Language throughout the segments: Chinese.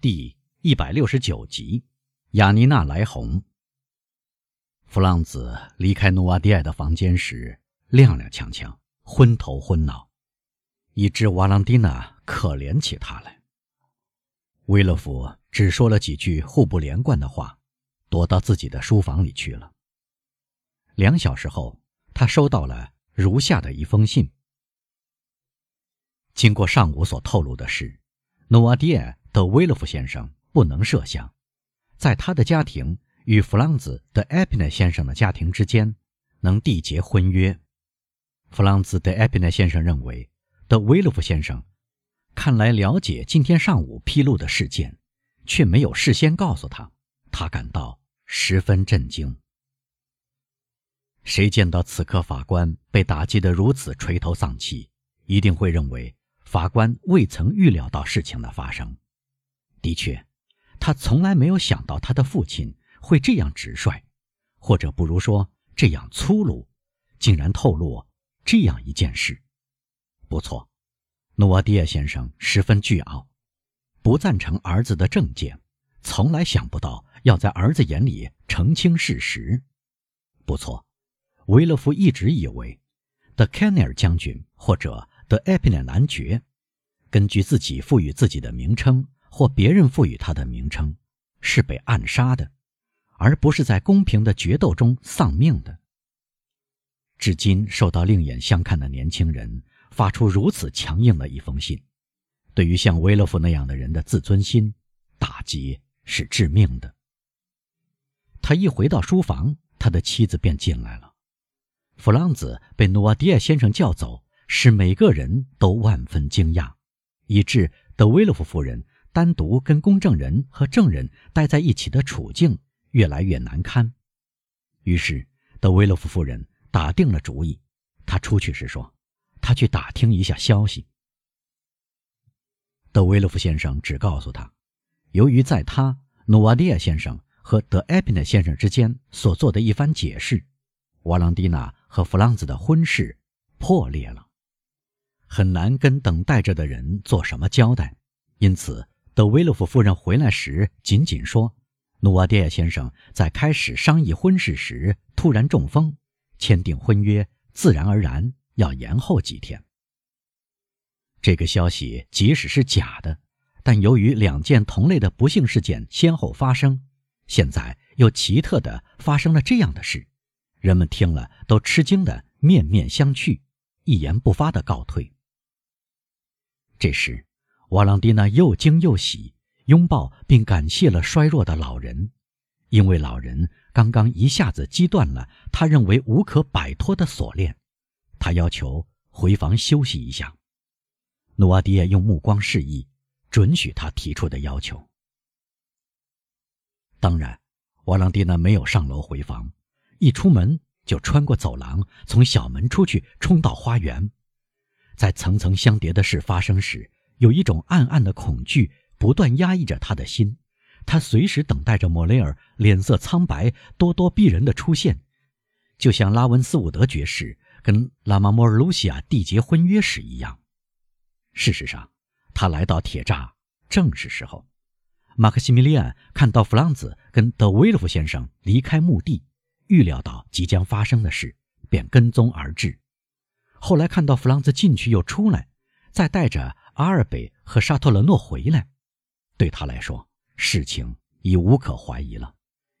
第一百六十九集，雅尼娜来红。弗朗兹离开努瓦迪埃的房间时，踉踉跄跄，昏头昏脑，以致瓦朗蒂娜可怜起他来。威勒夫只说了几句互不连贯的话，躲到自己的书房里去了。两小时后，他收到了如下的一封信。经过上午所透露的事，努瓦迪埃。德威勒夫先生不能设想，在他的家庭与弗朗兹·德埃皮内先生的家庭之间能缔结婚约。弗朗兹·德埃皮内先生认为，德威勒夫先生看来了解今天上午披露的事件，却没有事先告诉他，他感到十分震惊。谁见到此刻法官被打击得如此垂头丧气，一定会认为法官未曾预料到事情的发生。的确，他从来没有想到他的父亲会这样直率，或者不如说这样粗鲁，竟然透露这样一件事。不错，努瓦迪亚先生十分倨傲，不赞成儿子的政见，从来想不到要在儿子眼里澄清事实。不错，维勒夫一直以为，德凯内尔将军或者德埃皮涅男爵，根据自己赋予自己的名称。或别人赋予他的名称，是被暗杀的，而不是在公平的决斗中丧命的。至今受到另眼相看的年轻人发出如此强硬的一封信，对于像威勒夫那样的人的自尊心打击是致命的。他一回到书房，他的妻子便进来了。弗朗兹被努瓦迪亚先生叫走，使每个人都万分惊讶，以致德威勒夫夫人。单独跟公证人和证人待在一起的处境越来越难堪，于是德维勒夫夫人打定了主意。她出去时说：“她去打听一下消息。”德维勒夫先生只告诉他，由于在他努瓦迪亚先生和德埃皮内先生之间所做的一番解释，瓦朗蒂娜和弗朗兹的婚事破裂了，很难跟等待着的人做什么交代，因此。德威勒夫夫人回来时，仅仅说：“努瓦迪亚先生在开始商议婚事时突然中风，签订婚约自然而然要延后几天。”这个消息即使是假的，但由于两件同类的不幸事件先后发生，现在又奇特的发生了这样的事，人们听了都吃惊的面面相觑，一言不发的告退。这时。瓦朗蒂娜又惊又喜，拥抱并感谢了衰弱的老人，因为老人刚刚一下子击断了他认为无可摆脱的锁链。他要求回房休息一下。努瓦迪耶用目光示意，准许他提出的要求。当然，瓦朗蒂娜没有上楼回房，一出门就穿过走廊，从小门出去，冲到花园。在层层相叠的事发生时。有一种暗暗的恐惧不断压抑着他的心，他随时等待着莫雷尔脸色苍白、咄咄逼人的出现，就像拉文斯伍德爵士跟拉玛莫尔卢西亚缔结婚约时一样。事实上，他来到铁栅正是时候。马克西米利安看到弗朗兹跟德维勒夫先生离开墓地，预料到即将发生的事，便跟踪而至。后来看到弗朗兹进去又出来，再带着。阿尔贝和沙托勒诺回来，对他来说，事情已无可怀疑了。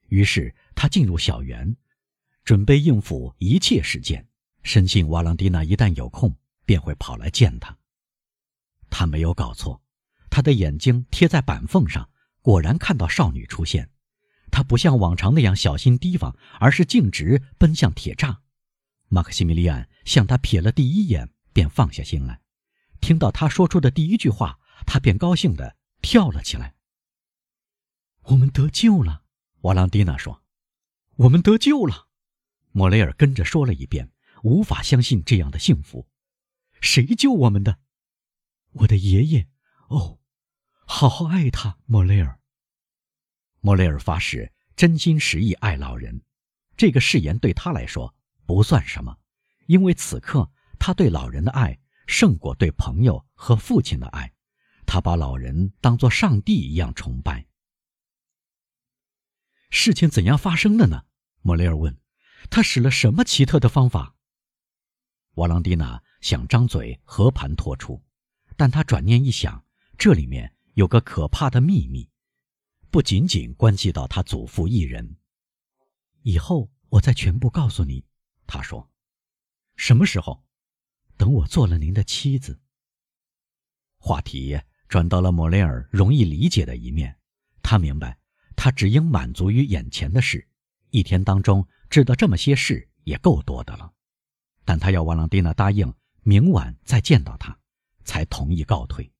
于是他进入小园，准备应付一切事件，深信瓦朗蒂娜一旦有空便会跑来见他。他没有搞错，他的眼睛贴在板缝上，果然看到少女出现。他不像往常那样小心提防，而是径直奔向铁栅。马克西米利安向他瞥了第一眼，便放下心来。听到他说出的第一句话，他便高兴地跳了起来。我们得救了，瓦朗蒂娜说。我们得救了，莫雷尔跟着说了一遍，无法相信这样的幸福。谁救我们的？我的爷爷。哦，好好爱他，莫雷尔。莫雷尔发誓真心实意爱老人，这个誓言对他来说不算什么，因为此刻他对老人的爱。胜过对朋友和父亲的爱，他把老人当作上帝一样崇拜。事情怎样发生的呢？莫雷尔问。他使了什么奇特的方法？瓦朗蒂娜想张嘴和盘托出，但他转念一想，这里面有个可怕的秘密，不仅仅关系到他祖父一人。以后我再全部告诉你，他说。什么时候？等我做了您的妻子。话题转到了莫雷尔容易理解的一面，他明白，他只应满足于眼前的事，一天当中。知道这么些事也够多的了，但他要瓦朗蒂娜答应明晚再见到他，才同意告退。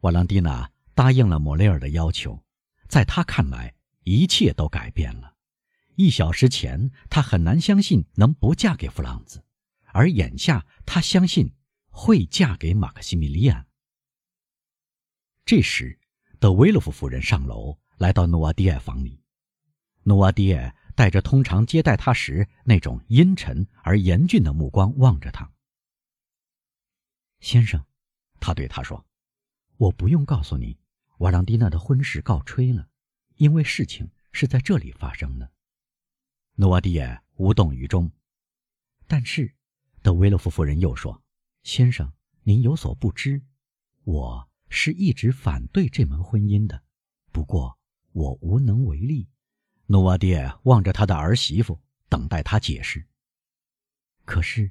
瓦朗蒂娜答应了莫雷尔的要求，在他看来，一切都改变了。一小时前，他很难相信能不嫁给弗朗兹，而眼下，他相信会嫁给马克西米利安。这时，德维洛夫夫人上楼，来到努瓦迪埃房里，努瓦迪埃。带着通常接待他时那种阴沉而严峻的目光望着他。先生，他对他说：“我不用告诉你，瓦朗蒂娜的婚事告吹了，因为事情是在这里发生的。”诺瓦迪埃无动于衷。但是，德维洛夫夫人又说：“先生，您有所不知，我是一直反对这门婚姻的，不过我无能为力。”努瓦爹望着他的儿媳妇，等待他解释。可是，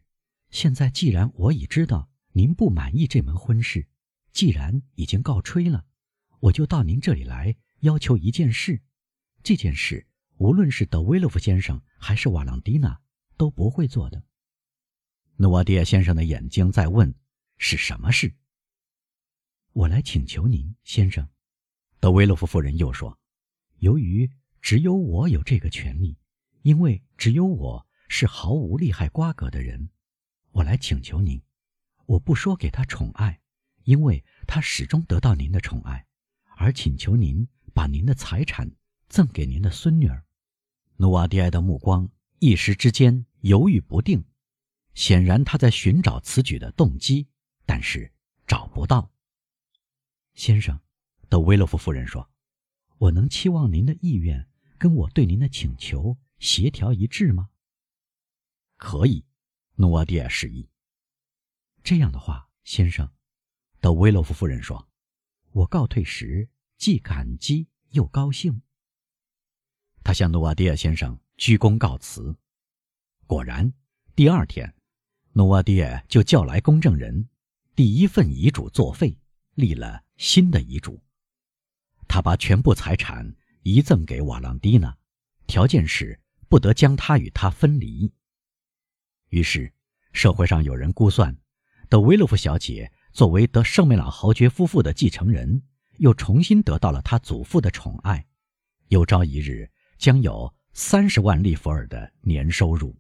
现在既然我已知道您不满意这门婚事，既然已经告吹了，我就到您这里来要求一件事。这件事，无论是德维洛夫先生还是瓦朗蒂娜都不会做的。努瓦迪埃先生的眼睛在问：“是什么事？”我来请求您，先生。德维洛夫夫人又说：“由于……”只有我有这个权利，因为只有我是毫无利害瓜葛的人。我来请求您，我不说给他宠爱，因为他始终得到您的宠爱，而请求您把您的财产赠给您的孙女儿。努瓦迪埃的目光一时之间犹豫不定，显然他在寻找此举的动机，但是找不到。先生，德维洛夫夫人说：“我能期望您的意愿。”跟我对您的请求协调一致吗？可以，努瓦迪亚示意。这样的话，先生，德维洛夫夫人说：“我告退时既感激又高兴。”他向努瓦迪亚先生鞠躬告辞。果然，第二天，努瓦迪亚就叫来公证人，第一份遗嘱作废，立了新的遗嘱。他把全部财产。遗赠给瓦朗蒂娜，条件是不得将她与他分离。于是，社会上有人估算，德维洛夫小姐作为德圣梅朗豪爵夫妇的继承人，又重新得到了他祖父的宠爱，有朝一日将有三十万利弗尔的年收入。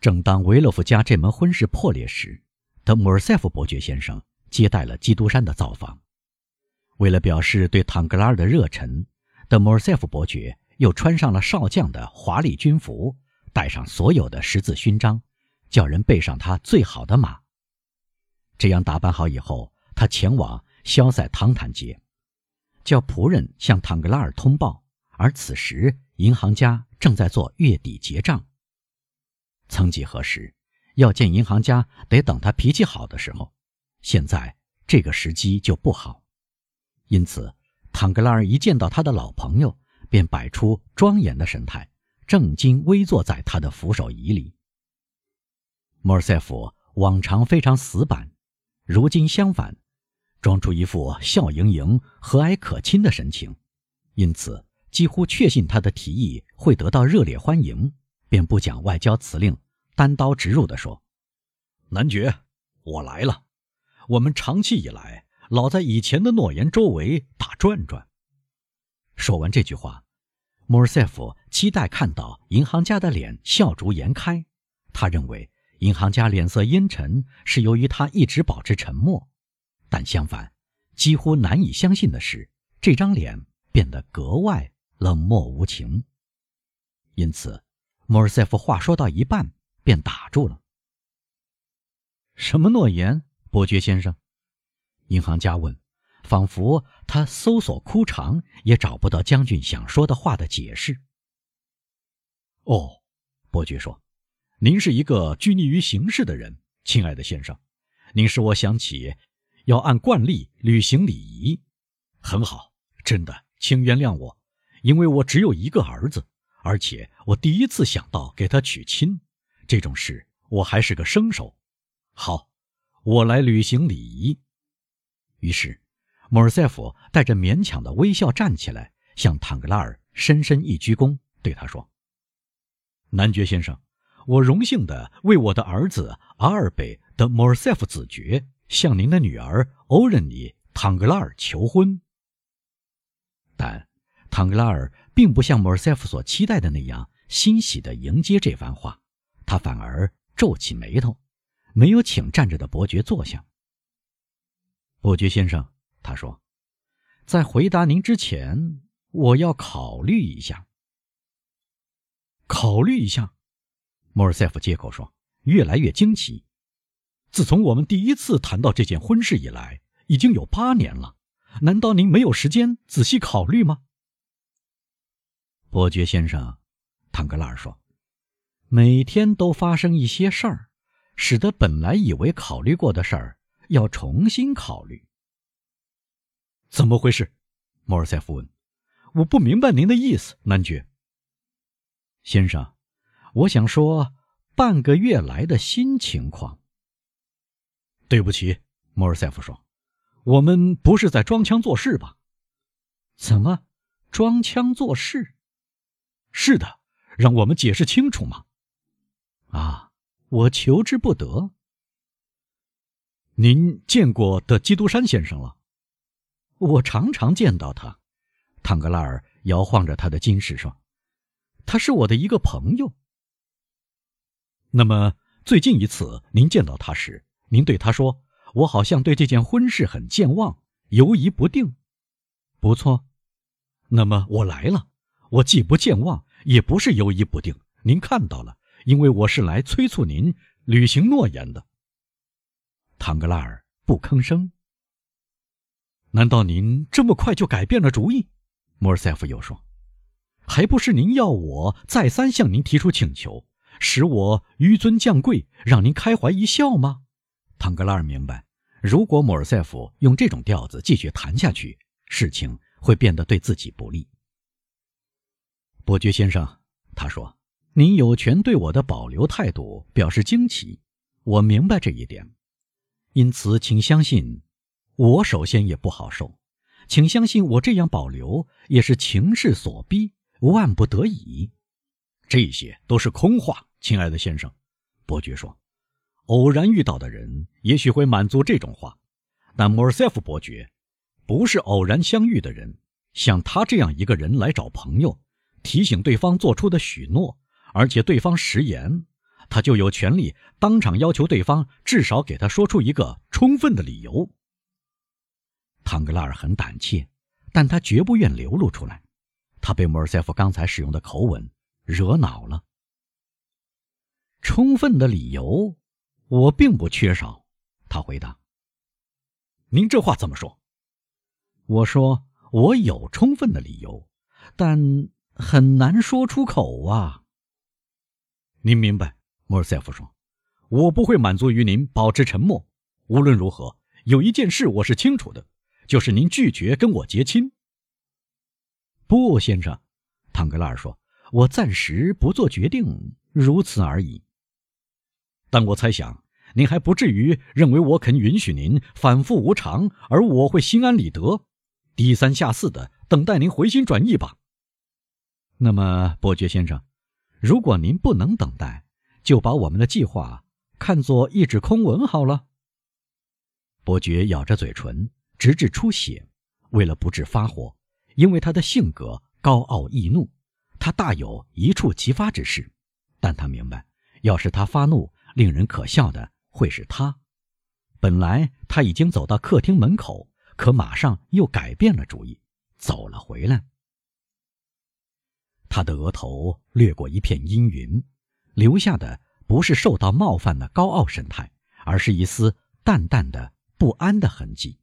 正当维洛夫家这门婚事破裂时，德穆尔塞夫伯爵先生接待了基督山的造访。为了表示对唐格拉尔的热忱，德莫尔塞夫伯爵又穿上了少将的华丽军服，带上所有的十字勋章，叫人备上他最好的马。这样打扮好以后，他前往肖塞唐坦街，叫仆人向唐格拉尔通报。而此时，银行家正在做月底结账。曾几何时，要见银行家得等他脾气好的时候，现在这个时机就不好。因此，唐格拉尔一见到他的老朋友，便摆出庄严的神态，正襟危坐在他的扶手椅里。莫尔塞夫往常非常死板，如今相反，装出一副笑盈盈、和蔼可亲的神情，因此几乎确信他的提议会得到热烈欢迎，便不讲外交辞令，单刀直入地说：“男爵，我来了。我们长期以来。”老在以前的诺言周围打转转。说完这句话，莫尔塞夫期待看到银行家的脸笑逐颜开。他认为银行家脸色阴沉是由于他一直保持沉默，但相反，几乎难以相信的是，这张脸变得格外冷漠无情。因此，莫尔塞夫话说到一半便打住了。什么诺言？伯爵先生，银行家问，仿佛他搜索枯肠也找不到将军想说的话的解释。哦，伯爵说：“您是一个拘泥于形式的人，亲爱的先生。您使我想起要按惯例履行礼仪。很好，真的，请原谅我，因为我只有一个儿子，而且我第一次想到给他娶亲，这种事我还是个生手。好，我来履行礼仪。”于是，莫尔塞夫带着勉强的微笑站起来，向坦格拉尔深深一鞠躬，对他说。男爵先生，我荣幸地为我的儿子阿尔贝的莫尔塞夫子爵向您的女儿欧仁妮·唐格拉尔求婚。但唐格拉尔并不像莫尔塞夫所期待的那样欣喜地迎接这番话，他反而皱起眉头，没有请站着的伯爵坐下。伯爵先生，他说，在回答您之前，我要考虑一下。考虑一下，莫尔塞夫接口说，越来越惊奇。自从我们第一次谈到这件婚事以来，已经有八年了。难道您没有时间仔细考虑吗？伯爵先生，唐格拉尔说，每天都发生一些事儿，使得本来以为考虑过的事儿要重新考虑。怎么回事？莫尔塞夫问。我不明白您的意思，男爵。先生，我想说半个月来的新情况。对不起，莫尔塞夫说：“我们不是在装腔作势吧？”“怎么，装腔作势？”“是的，让我们解释清楚嘛。”“啊，我求之不得。”“您见过的基督山先生了？”“我常常见到他。”唐格拉尔摇晃着他的金饰说。他是我的一个朋友。那么最近一次您见到他时，您对他说：“我好像对这件婚事很健忘，犹疑不定。”不错。那么我来了，我既不健忘，也不是犹疑不定。您看到了，因为我是来催促您履行诺言的。唐格拉尔不吭声。难道您这么快就改变了主意？莫尔塞夫又说。还不是您要我再三向您提出请求，使我纡尊降贵，让您开怀一笑吗？唐格拉尔明白，如果莫尔塞夫用这种调子继续谈下去，事情会变得对自己不利。伯爵先生，他说：“您有权对我的保留态度表示惊奇，我明白这一点。因此，请相信，我首先也不好受，请相信我这样保留也是情势所逼。”万不得已，这些都是空话，亲爱的先生。伯爵说：“偶然遇到的人也许会满足这种话，但莫尔塞夫伯爵不是偶然相遇的人。像他这样一个人来找朋友，提醒对方做出的许诺，而且对方食言，他就有权利当场要求对方至少给他说出一个充分的理由。”唐格拉尔很胆怯，但他绝不愿流露出来。他被莫尔塞夫刚才使用的口吻惹恼了。充分的理由，我并不缺少。他回答：“您这话怎么说？”我说：“我有充分的理由，但很难说出口啊。”您明白？莫尔塞夫说：“我不会满足于您保持沉默。无论如何，有一件事我是清楚的，就是您拒绝跟我结亲。”不，先生，唐格拉尔说：“我暂时不做决定，如此而已。但我猜想，您还不至于认为我肯允许您反复无常，而我会心安理得，低三下四的等待您回心转意吧？那么，伯爵先生，如果您不能等待，就把我们的计划看作一纸空文好了。”伯爵咬着嘴唇，直至出血，为了不致发火。因为他的性格高傲易怒，他大有一触即发之势，但他明白，要是他发怒，令人可笑的会是他。本来他已经走到客厅门口，可马上又改变了主意，走了回来。他的额头掠过一片阴云，留下的不是受到冒犯的高傲神态，而是一丝淡淡的不安的痕迹。